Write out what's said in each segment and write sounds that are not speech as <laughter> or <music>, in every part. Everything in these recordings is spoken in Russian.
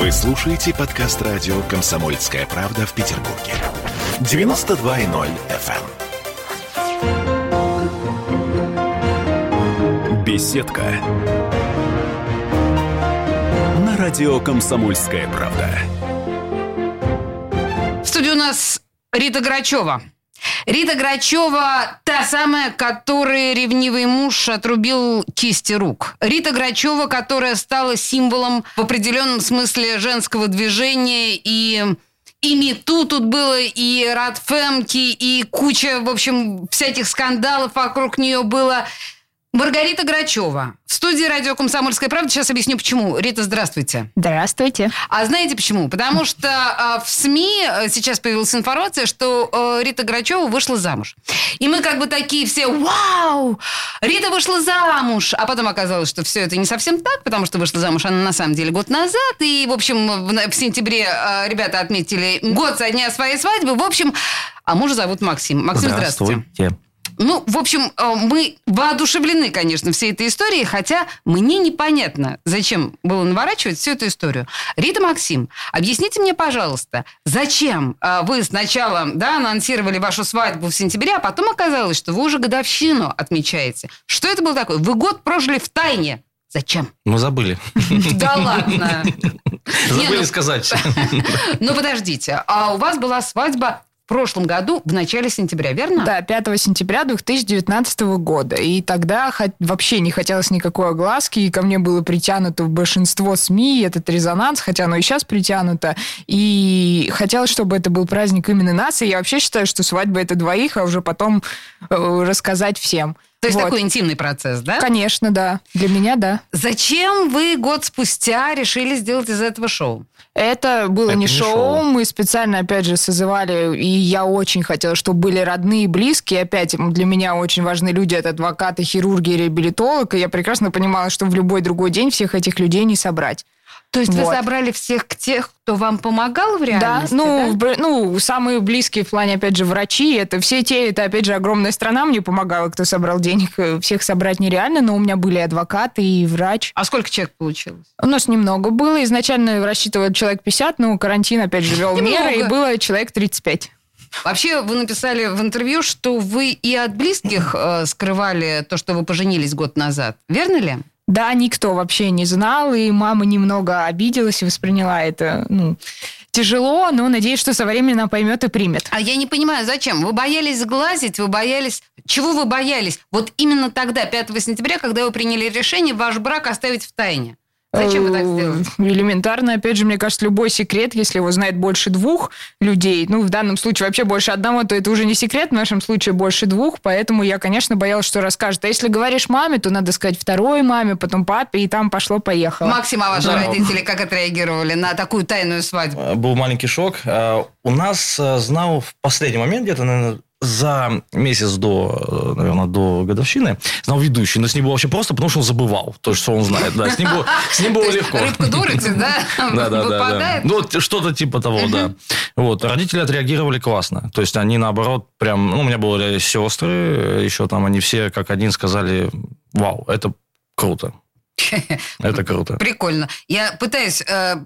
Вы слушаете подкаст радио «Комсомольская правда» в Петербурге. 92.0 FM. эм. Беседка. На радио «Комсомольская правда». В студии у нас Рита Грачева. Рита Грачева – та самая, которой ревнивый муж отрубил кисти рук. Рита Грачева, которая стала символом в определенном смысле женского движения и и МИТУ тут было, и Радфемки, и куча, в общем, всяких скандалов вокруг нее было. Маргарита Грачева. В студии радио «Комсомольская правда». Сейчас объясню, почему. Рита, здравствуйте. Здравствуйте. А знаете почему? Потому что э, в СМИ сейчас появилась информация, что э, Рита Грачева вышла замуж. И мы как бы такие все, вау, Рита вышла замуж. А потом оказалось, что все это не совсем так, потому что вышла замуж она на самом деле год назад. И, в общем, в, в сентябре э, ребята отметили год со дня своей свадьбы. В общем, а мужа зовут Максим. Максим, здравствуйте. Здравствуйте. Ну, в общем, э, мы воодушевлены, конечно, всей этой историей, хотя мне непонятно, зачем было наворачивать всю эту историю. Рита Максим, объясните мне, пожалуйста, зачем э, вы сначала да, анонсировали вашу свадьбу в сентябре, а потом оказалось, что вы уже годовщину отмечаете. Что это было такое? Вы год прожили в тайне. Зачем? Мы забыли. Да ладно. Забыли ну- сказать. <laughs> Ну, подождите, а у вас была свадьба прошлом году, в начале сентября, верно? Да, 5 сентября 2019 года. И тогда вообще не хотелось никакой огласки, и ко мне было притянуто большинство СМИ, этот резонанс, хотя оно и сейчас притянуто. И хотелось, чтобы это был праздник именно нас, и я вообще считаю, что свадьба это двоих, а уже потом э, рассказать всем. То есть Вот. такой интимный процесс, да? Конечно, да. Для меня, да. Зачем вы год спустя решили сделать из этого шоу? Это было Это не не шоу. шоу. мы специально, опять же, созывали, и я очень хотела, чтобы были родные и близкие. Опять, для меня очень важны люди, это адвокаты, хирурги, реабилитолог, и я прекрасно понимала, что в любой другой день всех этих людей не собрать. То есть вы Вот. собрали всех тех, кто вам помогал в Да, реальности? ну, в бр- ну, самые близкие в плане, опять же, врачи, это все те, это, опять же, огромная страна мне помогала, кто собрал денег. Э, Всех собрать нереально, но у меня были адвокаты и врач. А сколько человек получилось? У нас немного было. Изначально рассчитывал человек 50, но карантин, опять же, вел меры, и было человек 35. Вообще, вы написали в интервью, что вы и от близких э, скрывали то, что вы поженились год назад. Верно ли? Да, никто вообще не знал, и мама немного обиделась и восприняла это, ну, тяжело, но надеюсь, что со временем она поймет и примет. А я не понимаю, зачем? Вы боялись сглазить, вы боялись... Чего вы боялись? Вот именно тогда, 5 сентября, когда вы приняли решение ваш брак оставить в тайне. Зачем вы так сделали? Э, Элементарно, опять же, мне кажется, любой секрет, если его знает больше двух людей, ну, в данном случае вообще больше одного, то это уже не секрет, в нашем случае больше двух, поэтому я, конечно, боялась, что расскажет. А если говоришь маме, то надо сказать второй маме, потом папе, и там пошло-поехало. Максим, а ваши Да. родители как отреагировали на такую тайную свадьбу? Э, Был маленький шок. Э, У нас знал в последний момент, где-то, наверное, за месяц до, наверное, до годовщины, знал ведущий. Но с ним было вообще просто, потому что он забывал то, что он знает. Да, с ним было, с ним было легко. Рыбка дурица, <laughs> да? Да, да, да? Ну, вот что-то типа того, да. Вот, родители отреагировали классно. То есть они, наоборот, прям... Ну, у меня были сестры, еще там они все как один сказали, вау, это круто. <laughs> Это круто. Прикольно. Я пытаюсь э,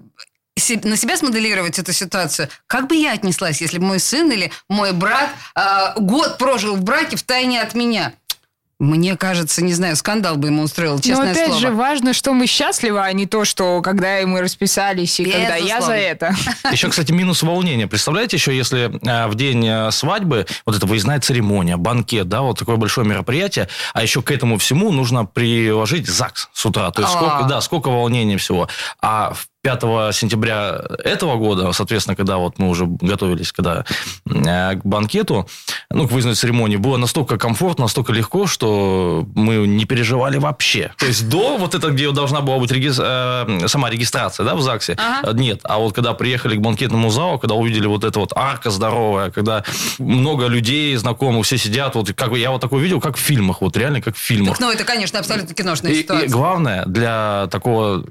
на себя смоделировать эту ситуацию. Как бы я отнеслась, если бы мой сын или мой брат э, год прожил в браке в тайне от меня? Мне кажется, не знаю, скандал бы ему устроил, Но честное опять слово. же важно, что мы счастливы, а не то, что когда мы расписались и когда я Безусловно. за это. <laughs> Еще, кстати, минус волнения. Представляете, еще если э, в день э, свадьбы, вот это выездная церемония, банкет, да, вот такое большое мероприятие, а еще к этому всему нужно приложить ЗАГС с утра. То есть, А. сколько, да, сколько волнения всего. А в 5 сентября этого года, соответственно, когда вот мы уже готовились когда, э, к банкету, ну, к выездной церемонии, было настолько комфортно, настолько легко, что мы не переживали вообще. То есть до вот это, где должна была быть регис- э, сама регистрация, да, в ЗАГСе, Ага. э, нет. А вот когда приехали к банкетному залу, когда увидели вот это вот арка здоровая, когда много людей знакомых, все сидят, вот как бы я вот такое видел, как в фильмах, вот реально как в фильмах. Так, ну, это, конечно, абсолютно киношная И, и ситуация. главное, для такого,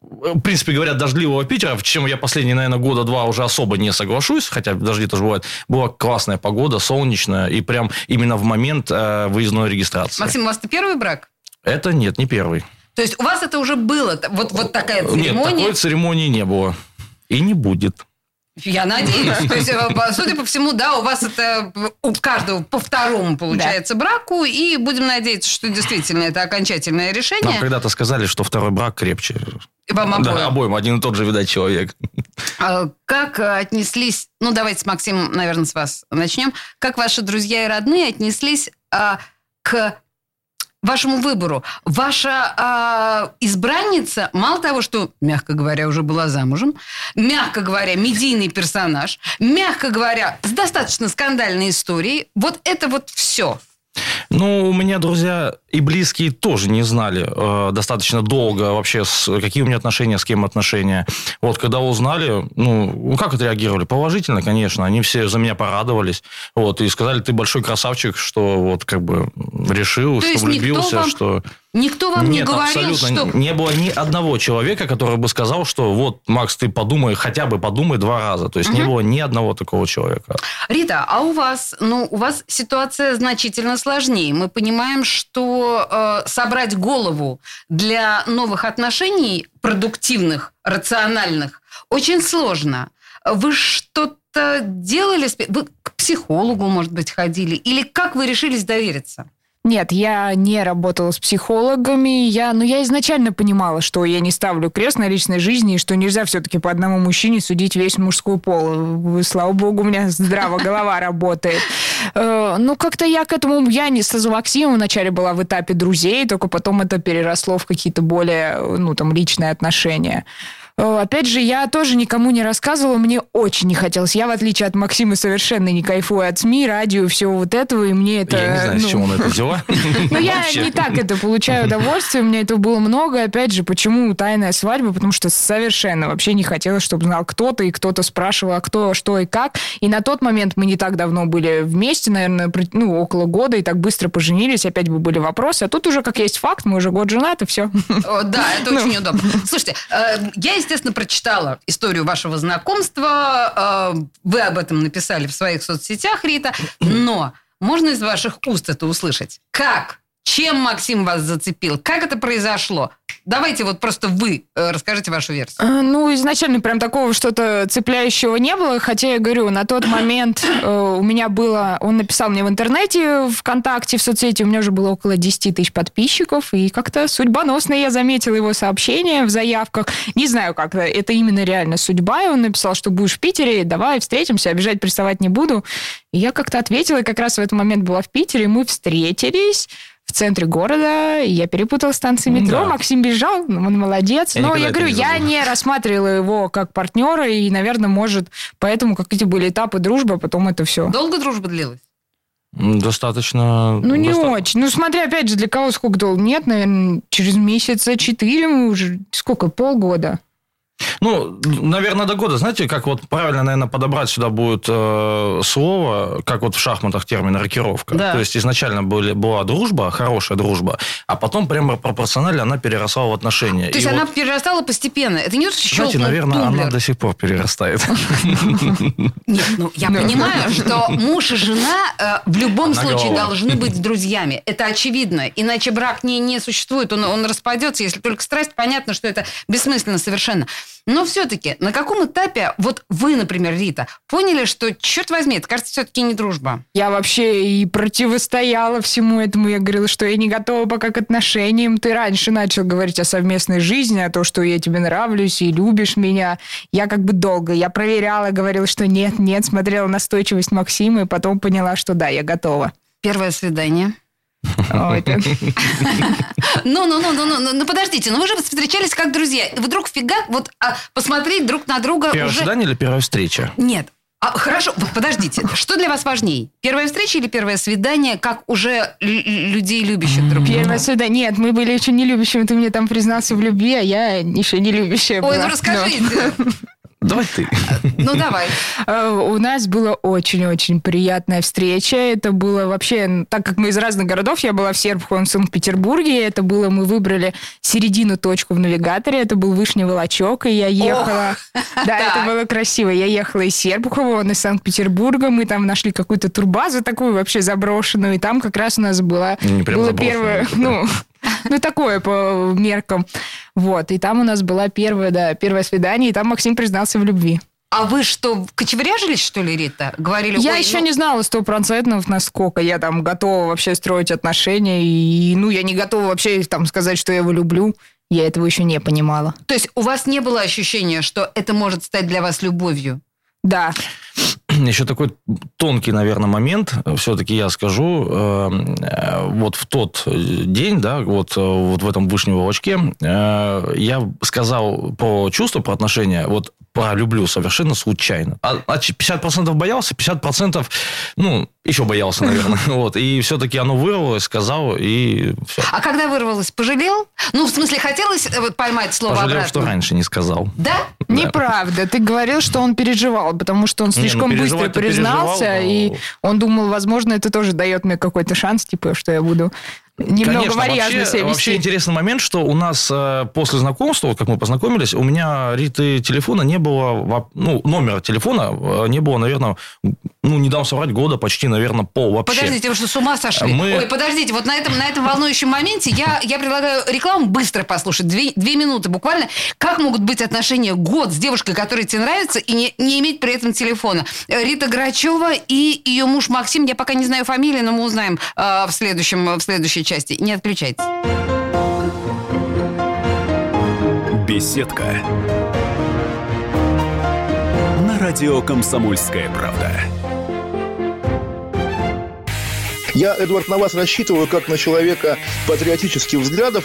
в принципе говоря, дождливого Питера, в чем я последние, наверное, года два уже особо не соглашусь, хотя дожди тоже бывают, была классная погода, солнечная, и прям именно в момент э, выездной регистрации. Максим, у вас это первый брак? Это нет, не первый. То есть у вас это уже было, вот, вот такая Нет, церемония? такой церемонии не было. И не будет. Я надеюсь. <laughs> То есть, э, судя по всему, да, у вас это у каждого по второму получается браку, и будем надеяться, что действительно это окончательное Нам решение. когда-то сказали, что второй брак крепче. Вам обоим. Да, обоим. Один и тот же, видать, человек. А Как отнеслись, ну давайте с Максимом, наверное, с вас начнем. Как ваши друзья и родные отнеслись а, к вашему выбору? Ваша а, избранница, мало того, что, мягко говоря, уже была замужем, мягко говоря, медийный персонаж, мягко говоря, с достаточно скандальной историей, вот это вот все. Ну, у меня друзья и близкие тоже не знали э, достаточно долго вообще, с, какие у меня отношения, с кем отношения. Вот, когда узнали, ну, ну, как отреагировали? Положительно, конечно. Они все за меня порадовались. Вот, и сказали, ты большой красавчик, что вот как бы решил, То что влюбился, вам что... Никто вам не Нет, говорил, абсолютно. что... Не было ни одного человека, который бы сказал, что вот, Макс, ты подумай, хотя бы подумай два раза. То есть не было ни одного такого человека. Рита, а у вас, ну, у вас ситуация значительно сложнее. Мы понимаем, что э, собрать голову для новых отношений, продуктивных, рациональных, очень сложно. Вы что-то делали? Вы к психологу, может быть, ходили? Или как вы решились довериться? Нет, я не работала с психологами. Я, ну, я изначально понимала, что я не ставлю крест на личной жизни, и что нельзя все-таки по одному мужчине судить весь мужской пол. Слава богу, у меня здраво голова работает. Э, Ну, как-то я к этому... Я не с Максимом вначале была в этапе друзей, только потом это переросло в какие-то более, ну, там, личные отношения. Э, Опять же, я тоже никому не рассказывала, мне очень не хотелось. Я, в отличие от Максима, совершенно не кайфую от СМИ, радио, всего вот этого, и мне это... Я не знаю, с ну, чего он это <laughs> дела. ну, я не так это получаю удовольствие, у меня этого было много. Опять же, почему тайная свадьба? Потому что совершенно вообще не хотелось, чтобы знал кто-то, и кто-то спрашивал, а кто, что и как. И на тот момент мы не так давно были вместе, наверное, ну, около года, и так быстро поженились, опять бы были вопросы. А тут уже, как есть факт, мы уже год женаты, все. Да, это Ну. очень удобно. Слушайте, э, я, естественно, прочитала историю вашего знакомства. э, Вы об этом написали в своих соцсетях, Рита. Но можно из ваших уст это услышать? Как? Чем Максим вас зацепил? Как это произошло? Давайте вот просто вы э, расскажите вашу версию. Э, Ну, изначально прям такого что-то цепляющего не было, хотя я говорю, на тот момент э, у меня было... Он написал мне в интернете, ВКонтакте, в соцсети, у меня уже было около 10 тысяч подписчиков, и как-то судьбоносно я заметила его сообщение в заявках. Не знаю, как это, именно реально судьба, и он написал, что будешь в Питере, давай встретимся, обижать, приставать не буду. И я как-то ответила, и как раз в этот момент была в Питере, мы встретились в центре города, и я перепутала станции метро, Да. Максим бежал, он молодец. Я Но я говорю, не я не рассматривала его как партнера, и, наверное, может, поэтому какие-то были этапы дружбы, а потом это все. Долго дружба длилась? Достаточно... Ну, не доста- очень. Ну, смотря, опять же, для кого сколько долго. Нет, наверное, через месяца четыре мы уже... Сколько? Полгода. Ну, наверное, до года. Знаете, как вот правильно, наверное, подобрать сюда будет э, слово, как вот в шахматах термин рокировка. Да. То есть изначально были, была дружба, хорошая дружба, а потом прямо пропорционально она переросла в отношения. То есть И она вот, перерастала постепенно. Это не что знаете, наверное, тумблер. она до сих пор перерастает. <laughs> Нет, ну я понимаю, что муж и жена э, в любом случае должны быть друзьями. Это очевидно. Иначе брак не, существует, он, он распадется. Если только страсть, понятно, что это бессмысленно совершенно. Но все-таки, на каком этапе, вот вы, например, Рита, поняли, что, черт возьми, это, кажется, все-таки не дружба? Я вообще и противостояла всему этому. Я говорила, что я не готова пока к отношениям. Ты раньше начал говорить о совместной жизни, о том, что я тебе нравлюсь и любишь меня. Я как бы долго. Я проверяла, говорила, что нет, нет, смотрела настойчивость Максима, и потом поняла, что да, я готова. Первое свидание. Ну, ну, ну, ну, ну, ну, ну, подождите, ну вы же встречались как друзья. Вдруг фига, вот а, посмотреть друг на друга Первое свидание или первая встреча? Нет. А, хорошо, подождите. Что для вас важней? Первая встреча или первое свидание, как уже лю- людей, любящих друг друга? Первое свидание. Нет, мы были еще не любящими. Ты мне там признался в любви, а я еще не любящая Ой, была. ну расскажите. Давай ты. Ну, давай. Э, У нас была очень-очень приятная встреча. Это было вообще, так как мы из разных городов, я была в Серпухове, он в Санкт-Петербурге. Это было, мы выбрали середину точку в навигаторе. Это был Вышний Волочок, и я ехала. <laughs> Да, Так. это было красиво. Я ехала из Серпухова, он из Санкт-Петербурга. Мы там нашли какую-то турбазу такую вообще заброшенную, и там как раз у нас была Не прям было первое, ну, Ну, такое по меркам. Вот. И там у нас была первая, да, первое свидание, и там Максим признался в любви. А вы что, кочевряжились, что ли, Рита? Говорили, Я «Ой, еще ну, не знала стопроцентно, насколько я там готова вообще строить отношения. И, ну, я не готова вообще там сказать, что я его люблю. Я этого еще не понимала. То есть у вас не было ощущения, что это может стать для вас любовью? Да. Еще такой тонкий, наверное, момент, все-таки я скажу, э, э, вот в тот день, да, вот, э, вот в этом вышнем волочке, э, я сказал про чувства, про отношения, вот про люблю совершенно случайно. А, а 50% боялся, 50% ну, еще боялся, наверное. <laughs> Вот. И все-таки оно вырвалось, сказал, и все. А когда вырвалось, пожалел? Ну, в смысле, хотелось э, вот поймать слово Пожалел, обратно? что раньше не сказал. Да? Неправда. Ты говорил, что он переживал, потому что он Не, ну, слишком быстро признался, переживал, но- и он думал, возможно, это тоже дает мне какой-то шанс, типа, что я буду немного Конечно, вальяжно вообще, вообще интересный момент, что у нас э, после знакомства, вот как мы познакомились, у меня Риты телефона не было, ну, номера телефона э, не было, наверное, ну, не дам соврать, года почти, наверное, пол вообще. Подождите, вы что, с ума сошли? Мы- Ой, подождите, вот на этом, на этом волнующем моменте я, я предлагаю рекламу быстро послушать, две, две минуты буквально. Как могут быть отношения год с девушкой, которая тебе нравится, и не, не иметь при этом телефона? Рита Грачева и ее муж Максим, я пока не знаю фамилии, но мы узнаем э, в, следующем, в следующей части. Не отключайтесь. Беседка. На радио «Комсомольская правда». Я, Эдвард, на вас рассчитываю как на человека патриотических взглядов.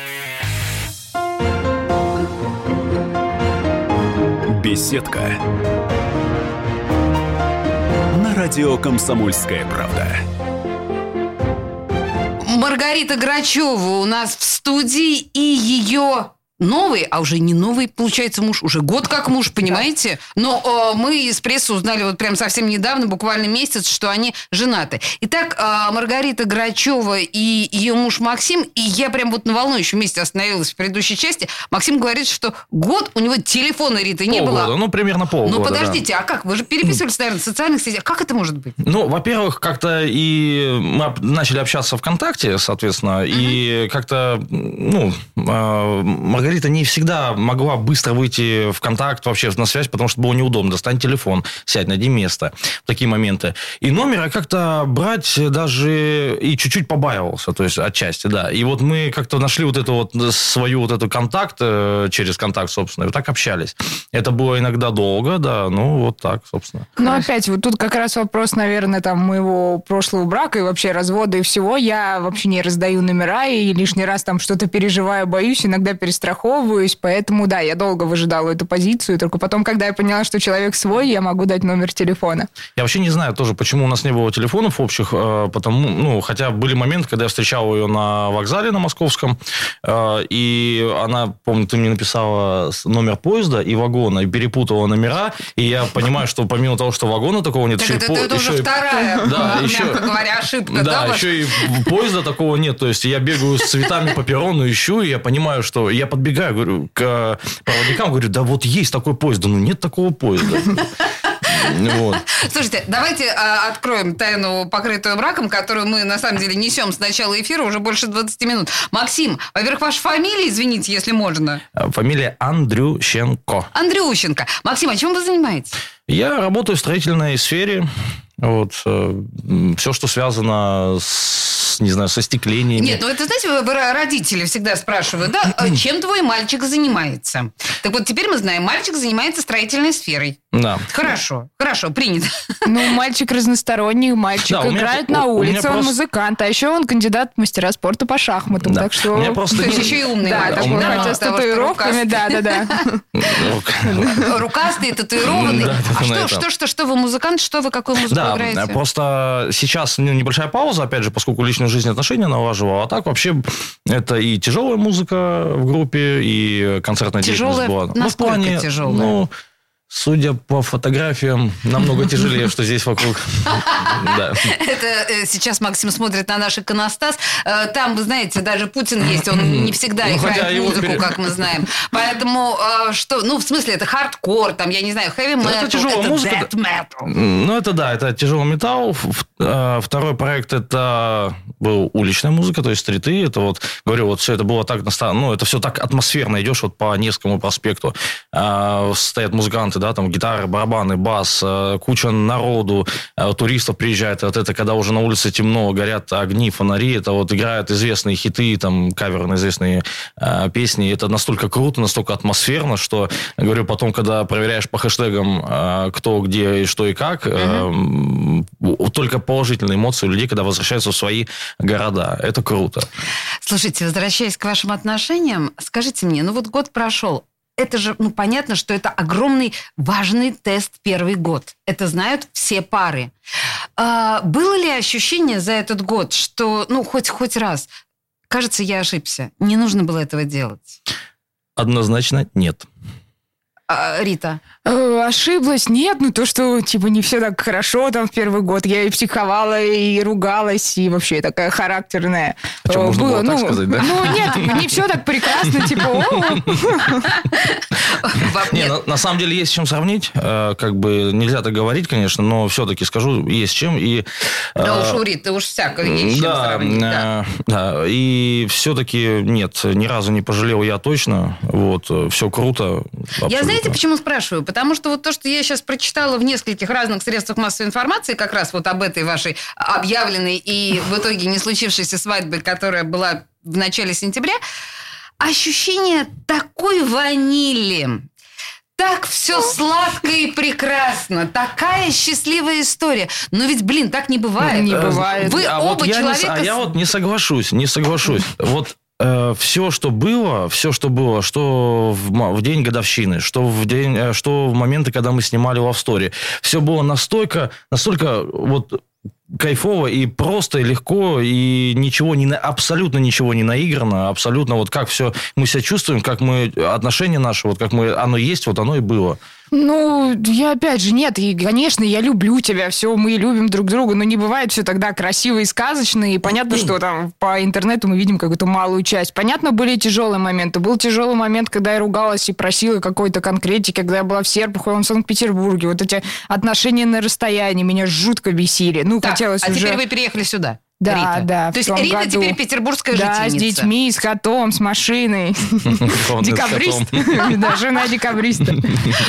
Беседка. На радио «Комсомольская правда». Маргарита Грачева у нас в студии, и ее новый, а уже не новый, получается, муж, уже год как муж, понимаете? Но э, мы из прессы узнали вот прям совсем недавно, буквально месяц, что они женаты. Итак, э, Маргарита Грачева и ее муж Максим, и я прям вот на волнующем месте остановилась в предыдущей части. Максим говорит, что год у него телефона Риты не полгода, было. ну, примерно полгода. Ну, да. подождите, а как? Вы же переписывались, наверное, в социальных сетях. Как это может быть? Ну, во-первых, как-то и мы начали общаться ВКонтакте, соответственно, и как-то, ну, э, Маргарита не всегда могла быстро выйти в контакт вообще на связь, потому что было неудобно. Достань телефон, сядь, найди место. В такие моменты. И номер я как-то брать даже и чуть-чуть побаивался, то есть отчасти, да. И вот мы как-то нашли вот эту вот свою вот эту контакт э, через контакт, собственно, и вот так общались. Это было иногда долго, да, ну, вот так, собственно. Но опять, вот тут как раз вопрос, наверное, там моего прошлого брака и вообще развода и всего. Я вообще не раздаю номера и лишний раз там что-то переживаю, боюсь, иногда перестраховываюсь. Поэтому, да, я долго выжидала эту позицию. Только потом, когда я поняла, что человек свой, я могу дать номер телефона. Я вообще не знаю тоже, почему у нас не было телефонов общих, э, потому, ну, хотя были моменты, когда я встречал ее на вокзале на Московском, э, и она, помню, ты мне написала номер поезда и вагона, и перепутала номера, и я понимаю, что помимо того, что вагона такого нет, Так еще и это, по- это уже еще и- вторая, <laughs> Да, еще- мягко говоря, ошибка. Да, еще и поезда такого нет. То есть я бегаю с цветами по перрону, ищу, и я понимаю, что... Я подбегаю говорю, к проводникам, говорю, да вот есть такой поезд. Да ну нет такого поезда. <laughs> Вот. Слушайте, давайте а, откроем тайну, покрытую браком, которую мы, на самом деле, несем с начала эфира уже больше 20 минут. Максим, во-первых, ваша фамилия, извините, если можно. Фамилия Андрющенко. Андрющенко. Максим, а чем вы занимаетесь? Я работаю в строительной сфере. Вот, все, что связано с, не знаю, со стеклениями. Нет, ну это, знаете, родители всегда спрашивают, да, а чем твой мальчик занимается? Так вот, теперь мы знаем, мальчик занимается строительной сферой. Да. Хорошо, хорошо, принято. Ну, мальчик разносторонний, мальчик Да, меня играет про- на меня улице, он просто- музыкант, а еще он кандидат в мастера спорта по шахматам, Да. так что... Меня просто То есть еще и умный Да, мальчик, такой, меня- хотя с татуировками, да-да-да. Ну, Рукастый, татуированный. Да, А что, что, что, что вы музыкант, что вы, какую музыку Да, играете? просто сейчас ну, небольшая пауза, опять же, поскольку личную жизнь и отношения налаживал. А так вообще это и тяжелая музыка в группе, и концертная Тяжелая? деятельность была. Ну, в Насколько плане, тяжелая? Ну, судя по фотографиям, намного тяжелее, что здесь вокруг. <laughs> Это э, сейчас Максим смотрит на наш иконостас. Э, Там, вы знаете, даже Путин есть. Он не всегда Ну, играет музыку, как мы знаем. Поэтому, э, что, ну, в смысле, это хардкор, там, я не знаю, хэви metal, это тяжелая музыка. Ну, это да, это тяжелый металл. Второй проект это был уличная музыка, то есть стриты. Это вот, говорю, вот все это было так, ну, это все так атмосферно. Идешь вот по Невскому проспекту. Стоят музыканты, да, там гитары, барабаны, бас, э, куча народу, э, туристов приезжает. Вот это, когда уже на улице темно, горят огни, фонари, это вот играют известные хиты, там, каверы на известные э, песни. Это настолько круто, настолько атмосферно, что, говорю, потом, когда проверяешь по хэштегам, э, кто, где, и что и как, э, м, только положительные эмоции у людей, когда возвращаются в свои города. Это круто. Слушайте, возвращаясь к вашим отношениям, скажите мне, ну вот год прошел, это же, ну, понятно, что это огромный важный тест первый год. Это знают все пары. А, было ли ощущение за этот год, что, ну, хоть, хоть раз, кажется, я ошибся, не нужно было этого делать? Однозначно нет. А, Рита? Э, Ошиблась? Нет, ну то, что типа не все так хорошо там в первый год. Я и психовала, и ругалась, и вообще такая характерная. А что, Э, можно было так ну, сказать, да? Ну нет, не все так прекрасно, типа, «О, Вам Не, нет? на, самом деле есть с чем сравнить. Э, как бы нельзя так говорить, конечно, но все-таки скажу, есть с чем. И, Да уж, у Риты уж всякое есть чем да, сравнить, да. и все-таки нет, ни разу не пожалел я точно. Вот, все круто. Я знаете, почему спрашиваю? Потому что вот то, что я сейчас прочитала в нескольких разных средствах массовой информации, как раз вот об этой вашей объявленной и в итоге не случившейся свадьбе, которая была в начале сентября, ощущение такой ванили, так все сладко и прекрасно, такая счастливая история. Но ведь, блин, так не бывает. Не бывает. Вы а оба вот я не с- человека... а я вот не соглашусь, не соглашусь. Вот все, что было, все, что было, что в, в день годовщины, что в день, э, что в моменты, когда мы снимали Love Story, все было настолько, настолько вот кайфово и просто, и легко, и ничего не, абсолютно ничего не наиграно, абсолютно вот как все мы себя чувствуем, как мы, отношения наши, вот как мы, оно есть, вот оно и было. Ну, я опять же, нет, и, конечно, я люблю тебя, все, мы любим друг друга, но не бывает все тогда красиво и сказочно, и понятно, что там по интернету мы видим какую-то малую часть. Понятно, были тяжелые моменты. Был тяжелый момент, когда я ругалась и просила какой-то конкретики, когда я была в Серпухове, в Санкт-Петербурге. Вот эти отношения на расстоянии меня жутко бесили. Ну, Так, хотелось а уже... теперь вы переехали сюда. Да, Рита. да, То есть Рита году. теперь петербургская Да, с жительница. детьми, с котом, с машиной. <laughs> <laughs> С Декабрист. <laughs> Да, жена декабриста.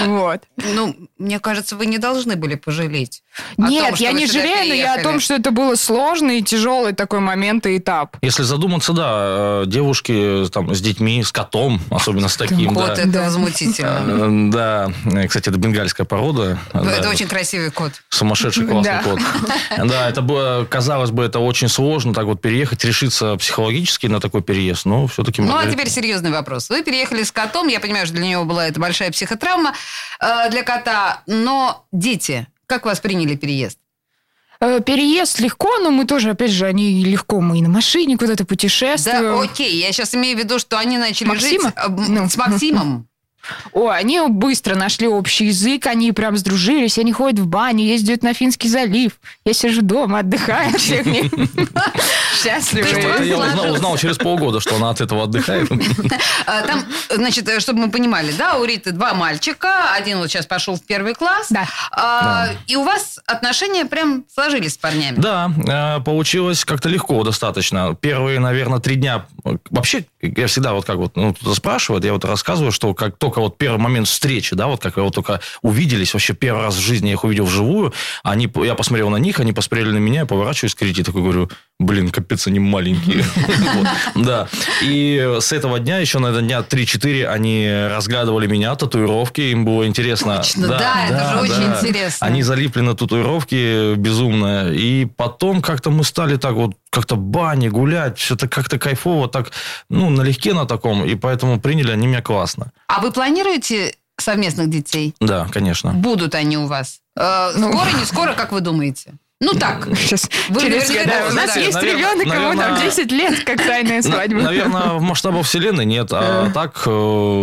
Вот. Ну, мне кажется, вы не должны были пожалеть. Нет, том, я не жалею, но я о том, что это было сложный и тяжелый такой момент и этап. Если задуматься, да, э, девушки там, с детьми, с котом, особенно с таким, Кот, да. это Да. возмутительно. Э, Да, Э, кстати, это бенгальская порода. Ну, Это Да, очень красивый кот. Сумасшедший классный Да. кот. Да, это было, казалось бы, это очень сложно, так вот переехать, решиться психологически на такой переезд, но все-таки... Ну, а теперь серьезный вопрос. Вы переехали с котом, я понимаю, что для него была это большая психотравма э, для кота, но дети, как восприняли переезд? Э, Переезд легко, но мы тоже, опять же, они легко, мы и на машине куда-то Да, путешествуем. окей, я сейчас имею в виду, что они начали Максима? жить э, Ну. с Максимом. О, они быстро нашли общий язык, они прям сдружились, они ходят в баню, ездят на Финский залив. Я сижу дома, отдыхаю от всех них. Это я узнал, через полгода, что она от этого отдыхает. А, Там, значит, э, чтобы мы понимали, да, у Риты два мальчика, один вот сейчас пошел в первый класс. Да. А, И у вас отношения прям сложились с парнями. Да, э, получилось как-то легко достаточно. Первые, наверное, три дня... э, Вообще, я всегда вот как вот ну, кто-то спрашивает, я вот рассказываю, что как только вот первый момент встречи, да, вот как вот только увиделись, вообще первый раз в жизни я их увидел вживую, они, я посмотрел на них, они посмотрели на меня, я поворачиваюсь к Рите, такой говорю, блин, капец, они маленькие. <laughs> Да. И с этого дня, еще на дня 3-4, они разглядывали меня, татуировки, им было интересно. Точно, да, это же очень интересно. Они залипли на татуировки безумно. И потом как-то мы стали так вот как-то бани, гулять, все-то как-то кайфово, так, ну, налегке на таком, и поэтому приняли они меня классно. А вы планируете совместных детей? Да, конечно. Будут они у вас? Э, скоро, не скоро, как вы думаете? Ну так. Сейчас Вы через да, У нас знаете, есть наверное- ребенок, ему там наверное- 10 лет, как тайная свадьба. Наверное, в масштабах вселенной нет, а так, э,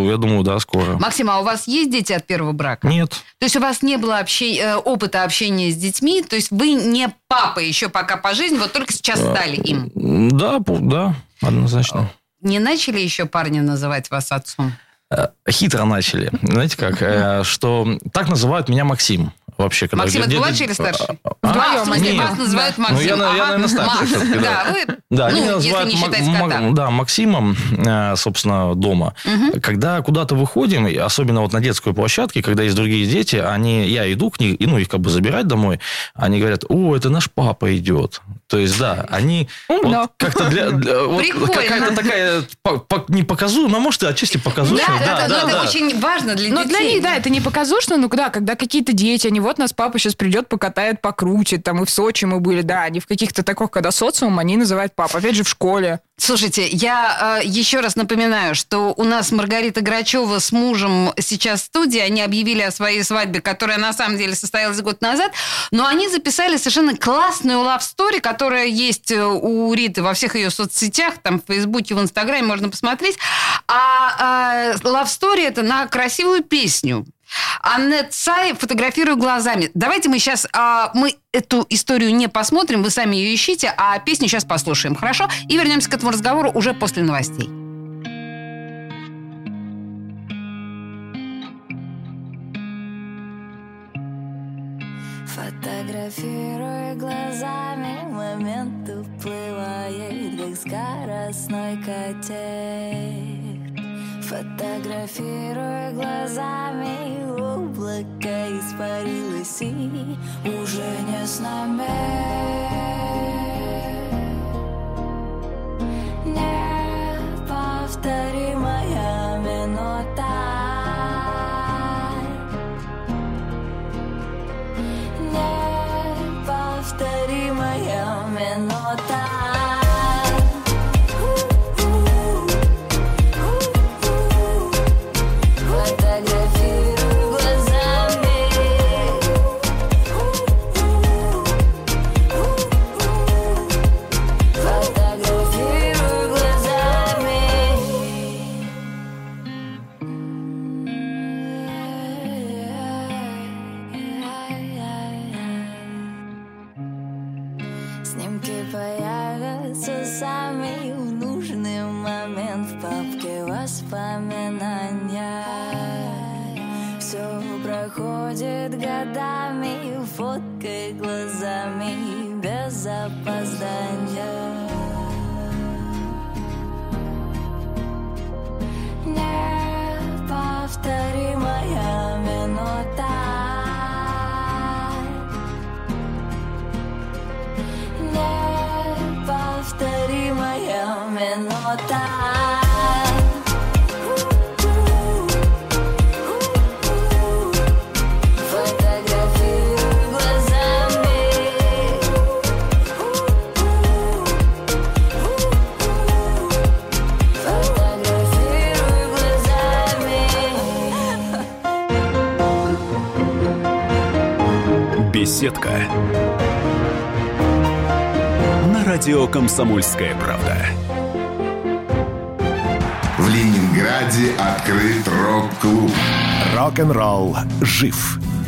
я думаю, да, скоро. Максим, а у вас есть дети от первого брака? Нет. То есть у вас не было общей- э, опыта общения с детьми, то есть вы не папа еще пока по жизни, вот только сейчас стали им. Да, да, однозначно. Не начали еще парни называть вас отцом? Э, Хитро начали. Знаете как? э, Что так называют меня Максим. Вообще, когда Максим, это младший или старший? А, а, в смысле, нет. вас называют Максим. Ну, я, я, наверное, старший все-таки, Да, вы, Да, они ну, если называют не считать кота. да, Максимом, э, собственно, дома. Когда куда-то выходим, особенно вот на детской площадке, когда есть другие дети, они, я иду к ним, и, ну, их как бы забирать домой, они говорят, о, это наш папа идет. То есть, да, они Умно. вот как-то для... <laughs> для- вот какая-то такая по- по- не показуемая, может, и отчасти показуемая. Да, это, ну, это очень важно для Но детей. для них, да, это не показушно, ну да, когда какие-то дети, они вот нас папа сейчас придет, покатает, покрутит, там и в Сочи мы были, да, они в каких-то таких, когда социум, они называют папа, опять же в школе. Слушайте, я э, еще раз напоминаю, что у нас Маргарита Грачева с мужем сейчас в студии. Они объявили о своей свадьбе, которая на самом деле состоялась год назад. Но они записали совершенно классную love story, которая есть э, у Риты во всех ее соцсетях, там в Фейсбуке, в Инстаграме можно посмотреть. А э, love story это на красивую песню. Аннет Цай фотографирую глазами. Давайте мы сейчас а, мы эту историю не посмотрим, вы сами ее ищите, а песню сейчас послушаем, хорошо? И вернемся к этому разговору уже после новостей. Фотографируя глазами, момент уплывает, как скоростной котель. Фотографируя глазами, облако испарилось и уже не с нами. Неповторимая минута. Неповторимая минута. «Комсомольская правда». В Ленинграде открыт рок-клуб. Рок-н-ролл жив.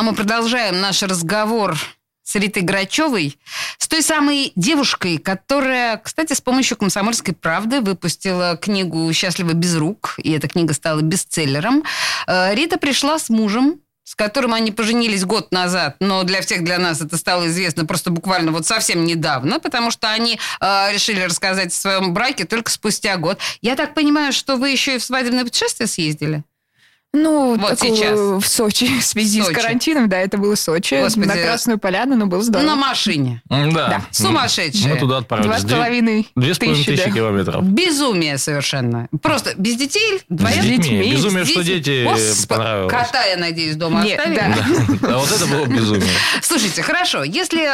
А мы продолжаем наш разговор с Ритой Грачевой, с той самой девушкой, которая, кстати, с помощью «Комсомольской правды» выпустила книгу «Счастливо без рук», и эта книга стала бестселлером. Э, Рита пришла с мужем, с которым они поженились год назад, но для всех, для нас это стало известно просто буквально вот совсем недавно, потому что они э, решили рассказать о своем браке только спустя год. Я так понимаю, что вы еще и в свадебное путешествие съездили? Ну, Вот такое сейчас. в Сочи в связи Сочи. с карантином, да, это было Сочи, Господи. на Красную Поляну, но было здорово. На машине. Да. Сумасшедшие. Мы туда отправились. Два с половиной Две с половиной тысячи, да. километров. Безумие совершенно. Просто без детей, С вдвоем? детьми. Безумие, С что дети Господи, понравилось. Кота, я надеюсь, дома Нет, оставили? да. А вот это было безумие. Слушайте, хорошо, если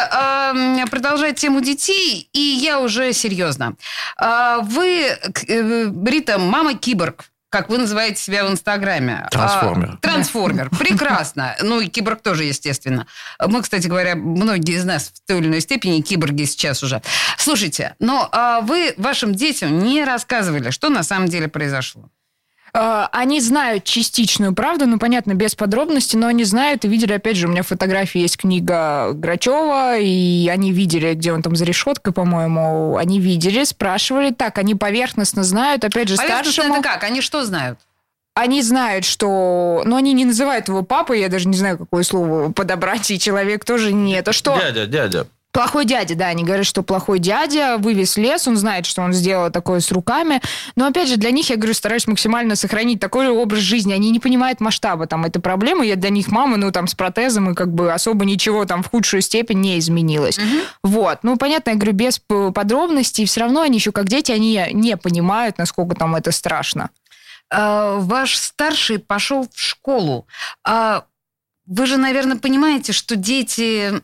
эм, продолжать тему детей, и я уже серьезно. Э, вы, э, Рита, мама-киборг, как вы называете себя в Инстаграме. Трансформер. А, трансформер. Прекрасно. Ну и киборг тоже, естественно. Мы, кстати говоря, многие из нас в той или иной степени киборги сейчас уже. Слушайте, но а, вы вашим детям не рассказывали, что на самом деле произошло. Э, Они знают частичную правду, ну, понятно, без подробностей, но они знают и видели, опять же, у меня фотографии есть книга Грачева, и они видели, где он там за решеткой, по-моему, они видели, спрашивали, так, они поверхностно знают, опять же, Поверхностно старшему... это как? Они что знают? Они знают, что... Но они не называют его папой, я даже не знаю, какое слово подобрать, и человек тоже не это. Что? Дядя, дядя. Плохой дядя, да, они говорят, что плохой дядя вывез лес, он знает, что он сделал такое с руками. Но опять же, для них, я говорю, стараюсь максимально сохранить такой образ жизни. Они не понимают масштаба там этой проблемы. Я для них мама, ну там с протезом, и как бы особо ничего там в худшую степень не изменилось. Вот. Ну, понятно, я говорю, без подробностей, все равно они еще как дети, они не понимают, насколько там это страшно. А, ваш старший пошел в школу. А вы же, наверное, понимаете, что дети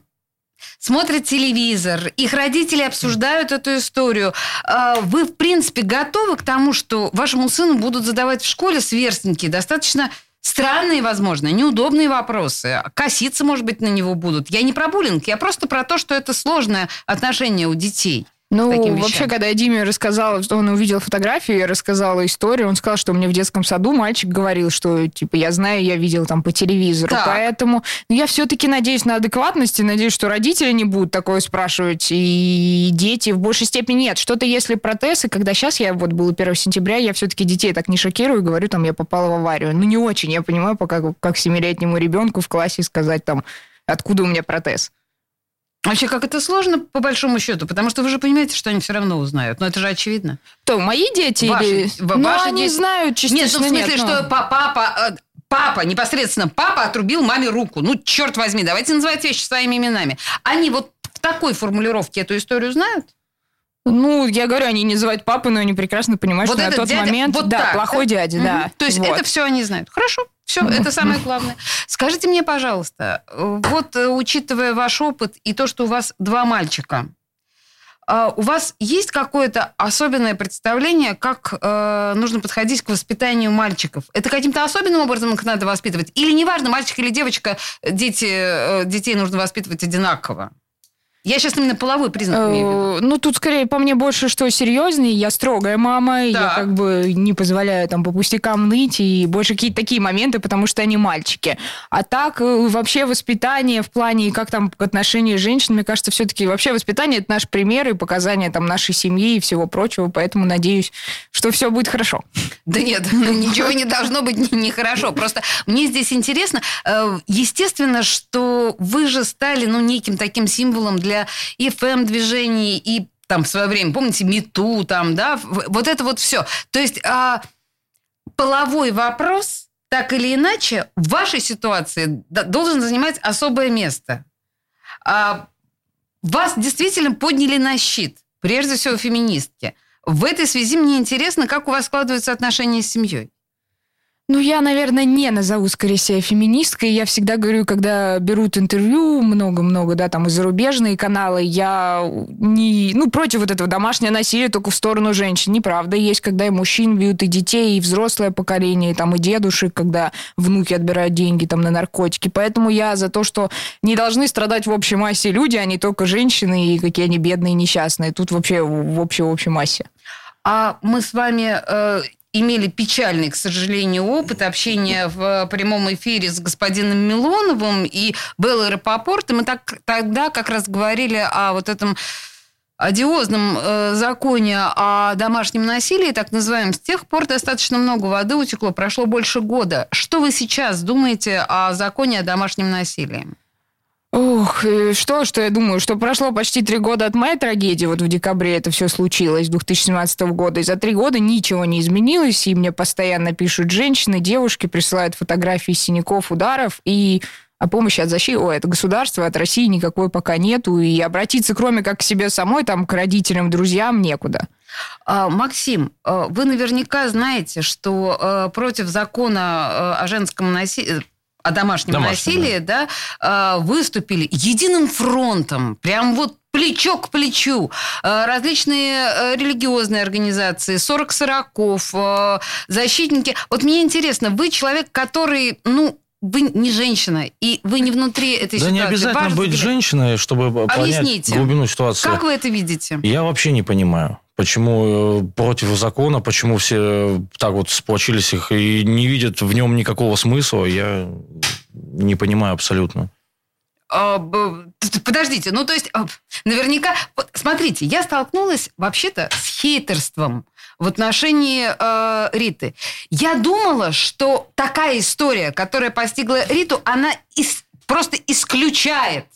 смотрят телевизор, их родители обсуждают эту историю. А Вы, в принципе, готовы к тому, что вашему сыну будут задавать в школе сверстники достаточно странные, возможно, неудобные вопросы. Коситься, может быть, на него будут. Я не про буллинг, я просто про то, что это сложное отношение у детей. Ну, таким вообще, когда я Диме рассказала, что он увидел фотографию, я рассказала историю, он сказал, что мне в детском саду мальчик говорил, что, типа, я знаю, я видел там по телевизору, Так. поэтому ну, я все-таки надеюсь на адекватность и надеюсь, что родители не будут такое спрашивать, и дети в большей степени нет. Что-то если протез, и когда сейчас я, вот было 1 сентября, я все-таки детей так не шокирую, говорю, там, я попала в аварию. Ну, не очень, я понимаю, пока как семилетнему ребенку в классе сказать, там, откуда у меня протез. Вообще, как это сложно, по большому счету, потому что вы же понимаете, что они все равно узнают. Но это же очевидно. То, мои дети Ваши- или... ну, ваши они дети- знают частично. Нет, ну в смысле, нет, ну. что па- папа, э, папа, непосредственно папа отрубил маме руку. Ну, черт возьми, давайте называть вещи своими именами. Они вот в такой формулировке эту историю знают? Ну, я говорю, они не называют папы, но они прекрасно понимают, Вот что на тот дядя момент... вот да, так, плохой да? дядя, Мгм. да. То есть Вот. это все они знают. Хорошо, все, это самое главное. Скажите мне, пожалуйста, вот э, учитывая ваш опыт и то, что у вас два мальчика, а у вас есть какое-то особенное представление, как э, нужно подходить к воспитанию мальчиков? Это каким-то особенным образом их надо воспитывать? Или неважно, мальчик или девочка, дети, э, детей нужно воспитывать одинаково? Я сейчас именно половой признак имею в виду. Э, Ну, тут скорее по мне больше, что серьезнее. Я строгая мама, и я как бы не позволяю там по пустякам ныть, и больше какие-то такие моменты, потому что они мальчики. А так, э, вообще воспитание в плане, как там к отношению женщин, мне кажется, все-таки вообще воспитание – это наш пример и показания там нашей семьи и всего прочего, поэтому надеюсь, что все будет хорошо. Да нет, ничего не должно быть не- нехорошо. Просто мне здесь интересно, э, естественно, что вы же стали ну, неким таким символом для и ФМ-движений, и там в свое время, помните, МИТУ, там, да, вот это вот все. То есть а, половой вопрос, так или иначе, в вашей ситуации должен занимать особое место. А, вас действительно подняли на щит, прежде всего феминистки. В этой связи мне интересно, как у вас складываются отношения с семьей. Ну, я, наверное, не назову, скорее себя, феминисткой. Я всегда говорю, когда берут интервью, много-много, да, там, и зарубежные каналы, я не, ну, против вот этого домашнего насилия только в сторону женщин. Неправда. Есть, когда и мужчин бьют, и детей, и взрослое поколение, и, там, и дедушек, когда внуки отбирают деньги, там, на наркотики. Поэтому я за то, что не должны страдать в общей массе люди, а не только женщины, и какие они бедные и несчастные. Тут вообще в общей, общей массе. А мы с вами э, имели печальный, к сожалению, опыт общения в прямом эфире с господином Милоновым и Беллой Рапопорт. И мы так, тогда как раз говорили о вот этом одиозном э, законе о домашнем насилии, так называемом, с тех пор достаточно много воды утекло, прошло больше года. Что вы сейчас думаете о законе о домашнем насилии? Ох, э, что, что я думаю, что прошло почти три года от моей трагедии, вот в декабре это все случилось, 2017 года, и за три года ничего не изменилось, и мне постоянно пишут женщины, девушки, присылают фотографии синяков, ударов, и о помощи от защиты, ой, от государства, от России никакой пока нету, и обратиться, кроме как к себе самой, там, к родителям, друзьям, некуда. А, Максим, э, вы наверняка знаете, что э, против закона о женском насилии о домашнем, Домашнем, насилии, да, э, выступили единым фронтом, прям вот плечо к плечу. Э, Различные э, религиозные организации, 40 сороков, э, защитники. Вот мне интересно, вы человек, который, ну, вы не женщина, и вы не внутри этой Да ситуации. не обязательно Ваш быть женщиной, чтобы Объясните. понять глубину ситуации. Как вы это видите? Я вообще не понимаю, почему э, против закона, почему все так вот сплочились их и не видят в нем никакого смысла. Я не понимаю абсолютно. А, Подождите, ну то есть а, наверняка... Смотрите, я столкнулась вообще-то с хейтерством в отношении э, Риты. Я думала, что такая история, которая постигла Риту, она ис- просто исключает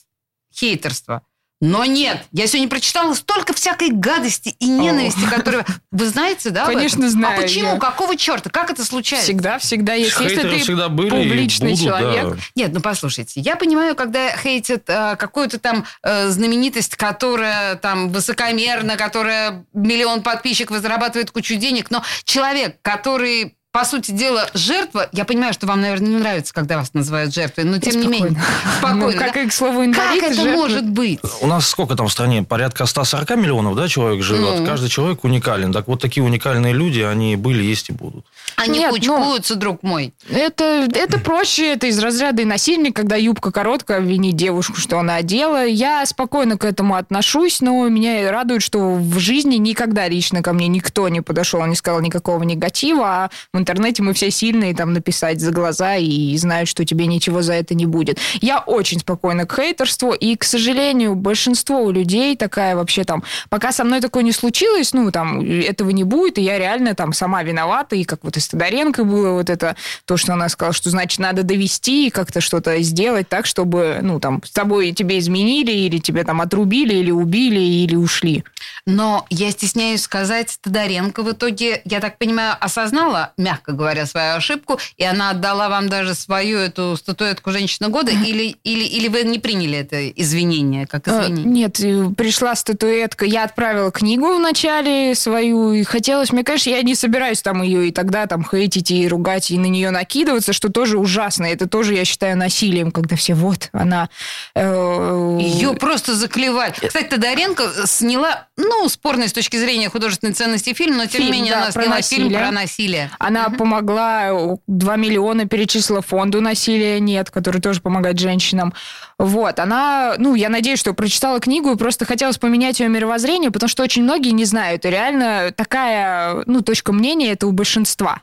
хейтерство. Но нет, я сегодня прочитала столько всякой гадости и ненависти, которые... Вы знаете, да? Конечно, знаю А почему? я. Какого черта? Как это случается? Всегда, всегда есть. Если Хейтеры ты всегда были публичный будут, человек, да. Нет, ну послушайте, я понимаю, когда хейтят э, какую-то там э, знаменитость, которая там высокомерна, которая миллион подписчиков зарабатывает кучу денег, но человек, который по сути дела, жертва, я понимаю, что вам, наверное, не нравится, когда вас называют жертвой, но тем не менее, <laughs> спокойно. Ну, как да? и к слову Как инвалид, это жертва- может быть? У нас сколько там в стране? Порядка 140 миллионов, да, человек живет? Ну. Каждый человек уникален. Так вот, такие уникальные люди, они были, есть и будут. Они Нет, кучкуются, друг мой. Это, это проще, это из разряда и насильник, когда юбка короткая, обвинить девушку, что она одела. Я спокойно к этому отношусь, но меня радует, что в жизни никогда лично ко мне никто не подошел, не сказал никакого негатива, а интернете мы все сильные, там написать за глаза и знают, что тебе ничего за это не будет. Я очень спокойна к хейтерству, и, к сожалению, большинство у людей такая вообще там, пока со мной такое не случилось, ну, там, этого не будет, и я реально там сама виновата, и как вот и с Тодоренко было вот это, то, что она сказала, что, значит, надо довести и как-то что-то сделать так, чтобы, ну, там, с тобой тебе изменили, или тебе там отрубили, или убили, или ушли. Но я стесняюсь сказать, Тодоренко в итоге, я так понимаю, осознала, мягко говоря, свою ошибку, и она отдала вам даже свою эту статуэтку «Женщина года», или, или, или вы не приняли это извинение, как Э, извинение? Нет, э, пришла статуэтка. Я отправила книгу вначале свою, и хотелось, мне, конечно, я не собираюсь там ее и тогда там хейтить и ругать, и на нее накидываться, что тоже ужасно. Это тоже, я считаю, насилием, когда все, вот, она... э, Ее просто заклевали. Кстати, Тодоренко сняла, ну, спорный с точки зрения художественной ценности фильм, но тем не Фильм, менее да, она сняла фильм насилие. про насилие. Она помогла, 2 миллиона перечислила фонду насилия нет, который тоже помогает женщинам. Вот, она, ну, я надеюсь, что прочитала книгу и просто хотелось поменять ее мировоззрение, потому что очень многие не знают. И реально такая, ну, точка мнения это у большинства.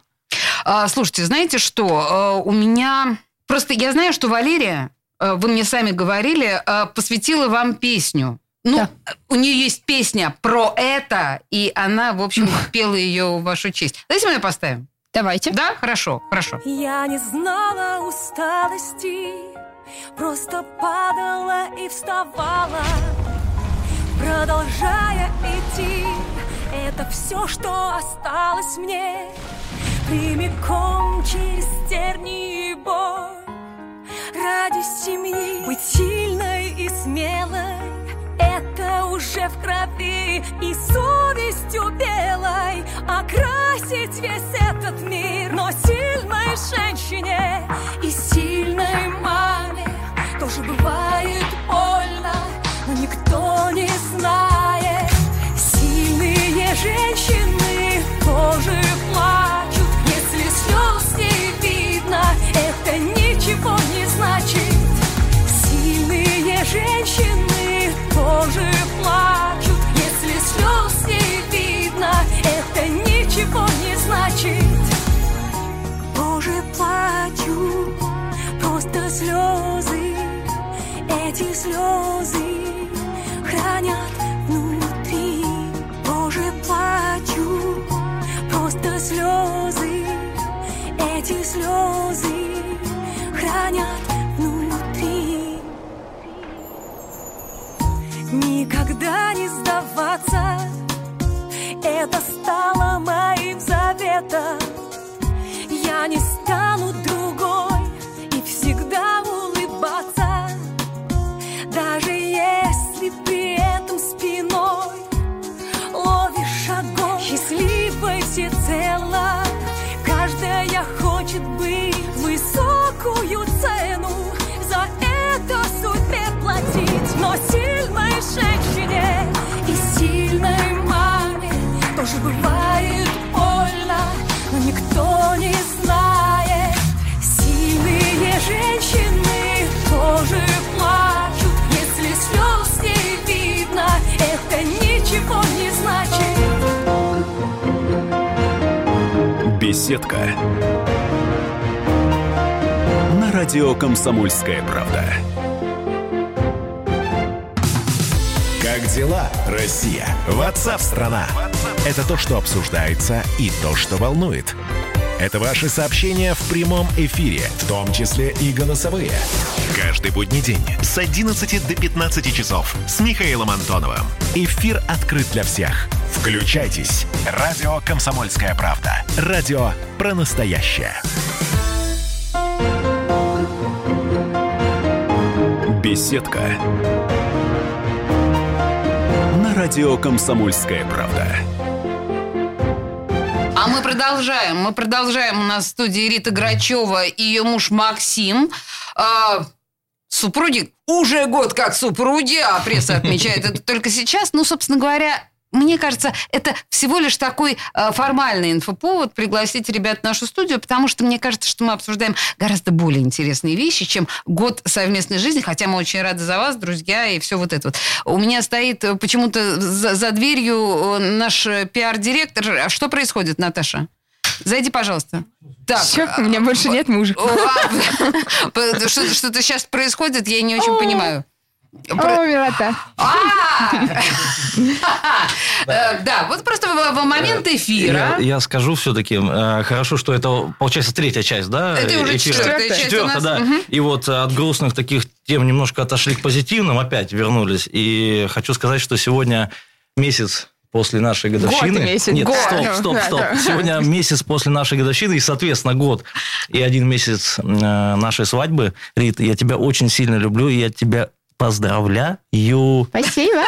А, слушайте, знаете что? Э, У меня... Просто я знаю, что Валерия, э, вы мне сами говорили, э, посвятила вам песню. Ну, Да. у нее есть песня про это, и она, в общем, <laughs> пела ее в вашу честь. Давайте мы ее поставим. Давайте. Да? Хорошо, хорошо. Я не знала усталости, просто падала и вставала, продолжая идти. Это все, что осталось мне, прямиком через тернии и боль. Ради семьи быть сильной и смелой, это уже в крови и совестью белой окрасить весь этот мир, но сильной женщине и сильной маме тоже бывает больно, но никто не знает. Сильные женщины тоже плачут, если слез не видно, это ничего не значит. Сильные женщины тоже плачут, если слез не видно, это ничего не значит. Тоже плачу, просто слезы, эти слезы хранят внутри. Боже, плачу, просто слезы, эти слезы хранят Никогда не сдаваться, это стало моим Беседка. На радио «Комсомольская правда». Как дела, Россия? Ватсап-страна! Это то, что обсуждается и то, что волнует. Это ваши сообщения в прямом эфире, в том числе и голосовые. Каждый будний день с 11 до 15 часов с Михаилом Антоновым. Эфир открыт для всех. Включайтесь. Радио «Комсомольская правда». Радио про настоящее. Беседка. На радио «Комсомольская правда». А мы продолжаем. Мы продолжаем. У нас в студии Рита Грачева и ее муж Максим. Супруги уже год как супруги, а пресса отмечает это только сейчас. Ну, собственно говоря, мне кажется, это всего лишь такой э, формальный инфоповод пригласить ребят в нашу студию, потому что мне кажется, что мы обсуждаем гораздо более интересные вещи, чем год совместной жизни, хотя мы очень рады за вас, друзья, и все вот это вот. У меня стоит э, почему-то за, за дверью э, наш пиар-директор. А что происходит, Наташа? Зайди, пожалуйста. Так, Всё, у меня больше нет мужа. а, <laughs> что- Что-то сейчас происходит, я не очень понимаю. О, милота. Э, Да, вот просто в момент эфира. Я, скажу все-таки, хорошо, что это, получается, третья часть, да? Это уже эфира? четвертая часть Четвертая, да. И вот э, от грустных таких тем немножко отошли к позитивным, опять вернулись. И хочу сказать, что сегодня месяц после нашей годовщины. месяц, Нет, год. стоп, стоп, да, стоп. да. Сегодня месяц после нашей годовщины, и, соответственно, год и один месяц э, нашей свадьбы. Рит, я тебя очень сильно люблю, и я тебя поздравляю. Спасибо.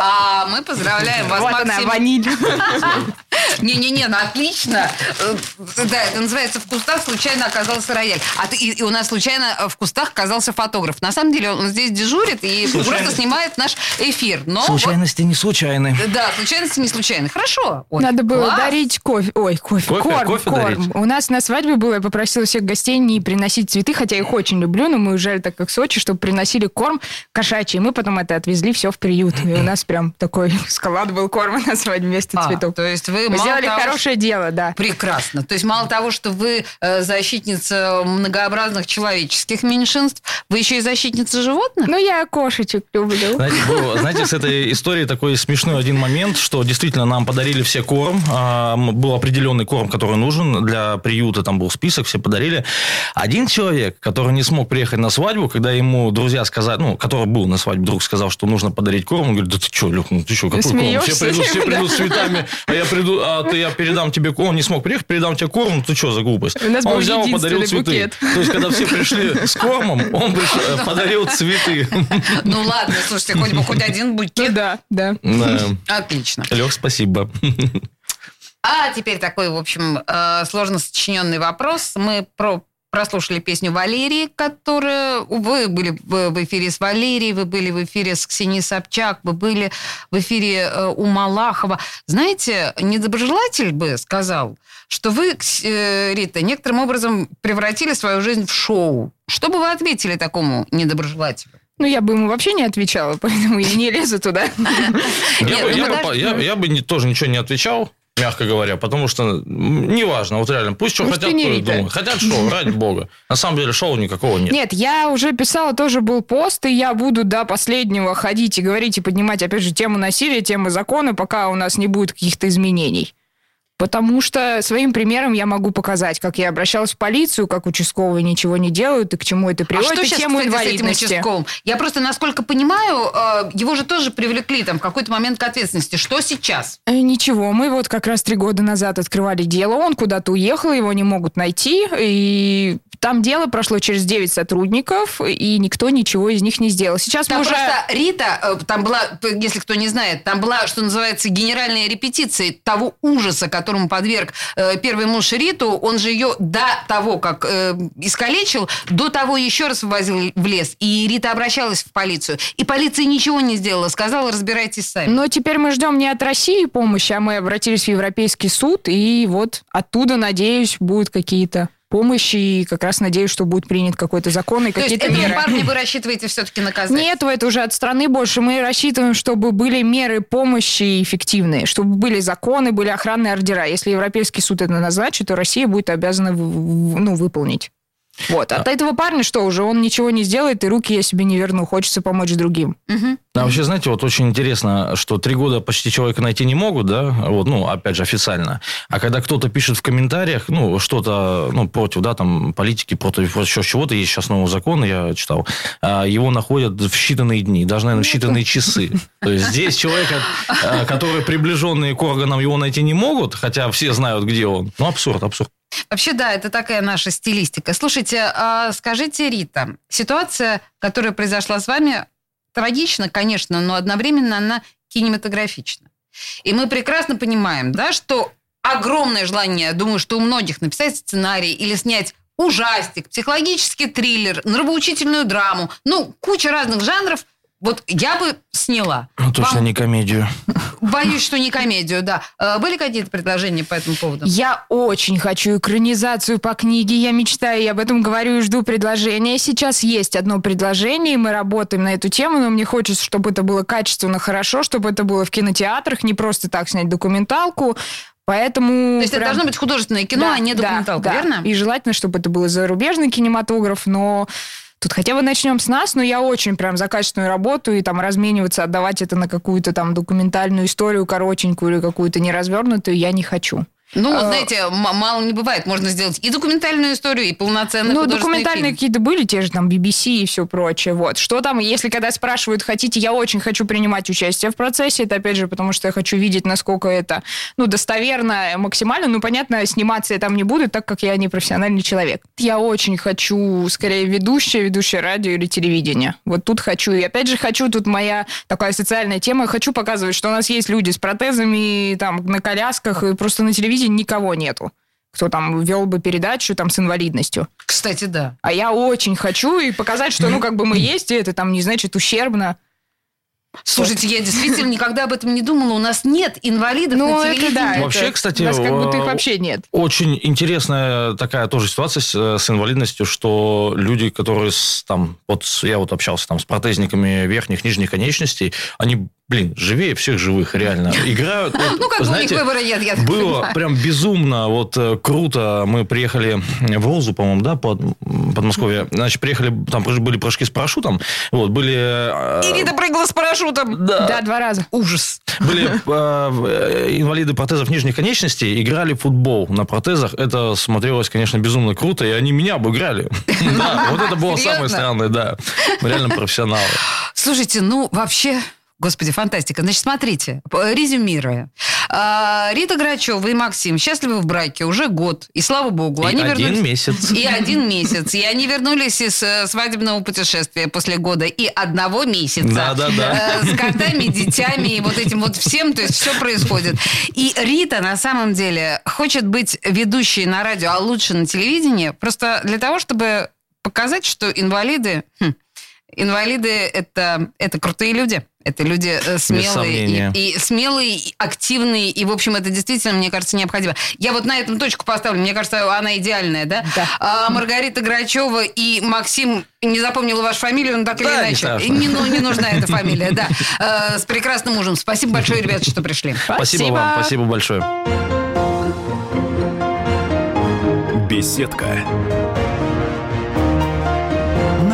А мы поздравляем вас, Вот она, Максим. ваниль. <laughs> Не-не-не, ну отлично. Э, Да, это называется «В кустах случайно оказался рояль». А ты, и, и у нас случайно э, в кустах оказался фотограф. На самом деле он здесь дежурит и просто снимает наш эфир. Но вот- Случайности не случайны. да, случайности не случайны. Хорошо. Ой, Надо было класс. дарить кофе. Ой, кофе. Кофе? корм, Кофе корм. дарить? У нас на свадьбе было, я попросила всех гостей не приносить цветы, хотя я их очень люблю, но мы уезжали так как в Сочи, чтобы приносили корм кошачий. И мы потом это отвезли все в приют. И у нас прям такой <laughs> склад был корма на свадьбе вместо А, цветов. то есть вы мало сделали того, хорошее дело, да. Прекрасно. То есть мало того, что вы э, защитница многообразных человеческих меньшинств, вы еще и защитница животных? Ну, я кошечек люблю. Знаете, был, <laughs> знаете, с этой историей такой смешной один момент, что действительно нам подарили все корм. а, Был определенный корм, который нужен для приюта, там был список, все подарили. Один человек, который не смог приехать на свадьбу, когда ему друзья сказали, ну, который был на свадьбе, вдруг сказал, что нужно подарить корм, он говорит, да ты что, Лех, ну ты что, какой корм? Все придут, все придут с цветами, а я приду, а ты, я передам тебе корм, он не смог приехать, передам тебе корм, ну ты что за глупость? У нас он был взял, подарил единственный цветы. букет. То есть, когда все пришли с кормом, он э, подарил цветы. Ну ладно, слушайте, хоть бы хоть один Ну букет. да, да. Да. Отлично. Лех, спасибо. А теперь такой, в общем, э, сложно сочиненный вопрос. Мы про прослушали песню Валерии, которая... Вы были в эфире с Валерией, вы были в эфире с Ксенией Собчак, вы были в эфире э, у Малахова. Знаете, недоброжелатель бы сказал, что вы, э, Рита, некоторым образом превратили свою жизнь в шоу. Что бы вы ответили такому недоброжелателю? Ну, я бы ему вообще не отвечала, <laughs> поэтому я не лезу туда. Я, бы, ну тоже ничего не отвечал, мягко говоря, потому что неважно, вот реально, пусть что Может, хотят, то думают. Хотят шоу, <laughs> ради бога. На самом деле шоу никакого нет. Нет, я уже писала, тоже был пост, и я буду до последнего ходить и говорить, и поднимать, опять же, тему насилия, тему закона, пока у нас не будет каких-то изменений. Потому что своим примером я могу показать, как я обращалась в полицию, как участковые ничего не делают, и к чему это А приводит, что и сейчас, тему кстати, с этим участковым? Я просто, насколько понимаю, э, его же тоже привлекли там в какой-то момент к ответственности. Что сейчас? Э, Ничего, мы вот как раз три года назад открывали дело, он куда-то уехал, его не могут найти, и там дело прошло через 9 сотрудников, и никто ничего из них не сделал. Сейчас Там мы уже... просто Рита, э, там была, если кто не знает, там была, что называется, генеральная репетиция того ужаса, которому подверг э, первый муж Риту. Он же ее до того, как э, искалечил, до того еще раз вывозил в лес. И Рита обращалась в полицию. И полиция ничего не сделала. Сказала, разбирайтесь сами. Но теперь мы ждем не от России помощи, а мы обратились в Европейский суд, и вот оттуда, надеюсь, будут какие-то помощи, и как раз надеюсь, что будет принят какой-то закон и То какие-то меры. парня вы рассчитываете все-таки наказать? Нет, это уже от страны больше. Мы рассчитываем, чтобы были меры помощи эффективные, чтобы были законы, были охранные ордера. Если Европейский суд это назначит, то Россия будет обязана ну, выполнить. Вот. От этого парня что уже? Он ничего не сделает, и руки я себе не верну. Хочется помочь другим. А вообще, знаете, вот очень интересно, что три года почти человека найти не могут, да, вот, ну, опять же, официально. А когда кто-то пишет в комментариях, ну, что-то, ну, против, да, там, политики, против еще чего-то, есть сейчас новый закон, я читал, а, его находят в считанные дни, даже, наверное, в считанные часы. <laughs> То есть здесь человек, а, который приближенные к органам его найти не могут, хотя все знают, где он. Ну, абсурд, абсурд. Вообще, да, это такая наша стилистика. Слушайте, а скажите, Рита, ситуация, которая произошла с вами, трагична, конечно, но одновременно она кинематографична. И мы прекрасно понимаем, да, что огромное желание, думаю, что у многих написать сценарий или снять ужастик, психологический триллер, нравоучительную драму, ну, куча разных жанров, вот я бы сняла. Ну, точно Вам- не комедию. Боюсь, что не комедию, да. Э, Были какие-то предложения по этому поводу? Я очень хочу экранизацию по книге, я мечтаю, я об этом говорю и жду предложения. Сейчас есть одно предложение, и мы работаем на эту тему, но мне хочется, чтобы это было качественно, хорошо, чтобы это было в кинотеатрах, не просто так снять документалку. Поэтому... То есть это прям- должно быть художественное кино, Да, а не да, документалка, да. верно? И желательно, чтобы это был зарубежный кинематограф, но тут хотя бы начнем с нас, но я очень прям за качественную работу и там размениваться, отдавать это на какую-то там документальную историю коротенькую или какую-то неразвернутую я не хочу. Ну, А, знаете, мало не бывает. Можно сделать и документальную историю, и полноценный Ну, документальные какие-то были, те же там BBC и все прочее. Вот. Что там, если когда спрашивают, хотите, я очень хочу принимать участие в процессе. Это, опять же, потому что я хочу видеть, насколько это, ну, достоверно, максимально. Ну, понятно, сниматься я там не буду, так как я не профессиональный человек. Я очень хочу, скорее, ведущая, ведущая радио или телевидение. Вот тут хочу. И, опять же, хочу, тут моя такая социальная тема, хочу показывать, что у нас есть люди с протезами, там, на колясках, и просто на телевидении никого нету кто там вел бы передачу там с инвалидностью. Кстати, да. А я очень хочу и показать, что, ну, как бы мы <clears throat> есть, и это там не значит ущербно. Слушайте, я действительно никогда об этом не думала. У нас нет инвалидов Ну, на это телевидении. да, Вообще, это- кстати, у нас как будто их вообще нет. Очень интересная такая тоже ситуация с, э, с инвалидностью, что люди, которые с, там, вот я вот общался там с протезниками верхних, нижних конечностей, они, блин, живее всех живых, реально. Играют. вот, <laughs> Ну, как бы у них знаете, выбора нет, я так Было понимаю. прям безумно, вот э, круто. Мы приехали в Розу, по-моему, да, под Подмосковье. Значит, приехали, там были прыжки с парашютом, вот, были... э, И Рита прыгала с парашютом. Да, два раза. Ужас. были э, э, инвалиды протезов нижних конечностей, играли в футбол на протезах. Это смотрелось, конечно, безумно круто, и они меня обыграли. <laughs> Да, вот это было самое странное, да. Реально профессионалы. Слушайте, ну, вообще... Господи, фантастика. Значит, смотрите, резюмируя. А, Рита Грачева и Максим счастливы в браке уже год. И слава богу. И они один вернулись... месяц. И один месяц. И они вернулись из э, свадебного путешествия после года и одного месяца. Да-да-да. Э, С котами, детьми и вот этим вот всем. То есть все происходит. И Рита на самом деле хочет быть ведущей на радио, а лучше на телевидении, просто для того, чтобы показать, что инвалиды... хм, Инвалиды это, это крутые люди. Это люди э, смелые и, и смелые, и активные, и, в общем, это действительно, мне кажется, необходимо. Я вот на этом точку поставлю, мне кажется, она идеальная, да? А, Маргарита Грачева и Максим, не запомнила вашу фамилию, но так или Да, не иначе, страшно. не, ну, не нужна эта фамилия, да. Э, с прекрасным мужем. Спасибо большое, ребята, что пришли. Спасибо вам, спасибо большое. Беседка.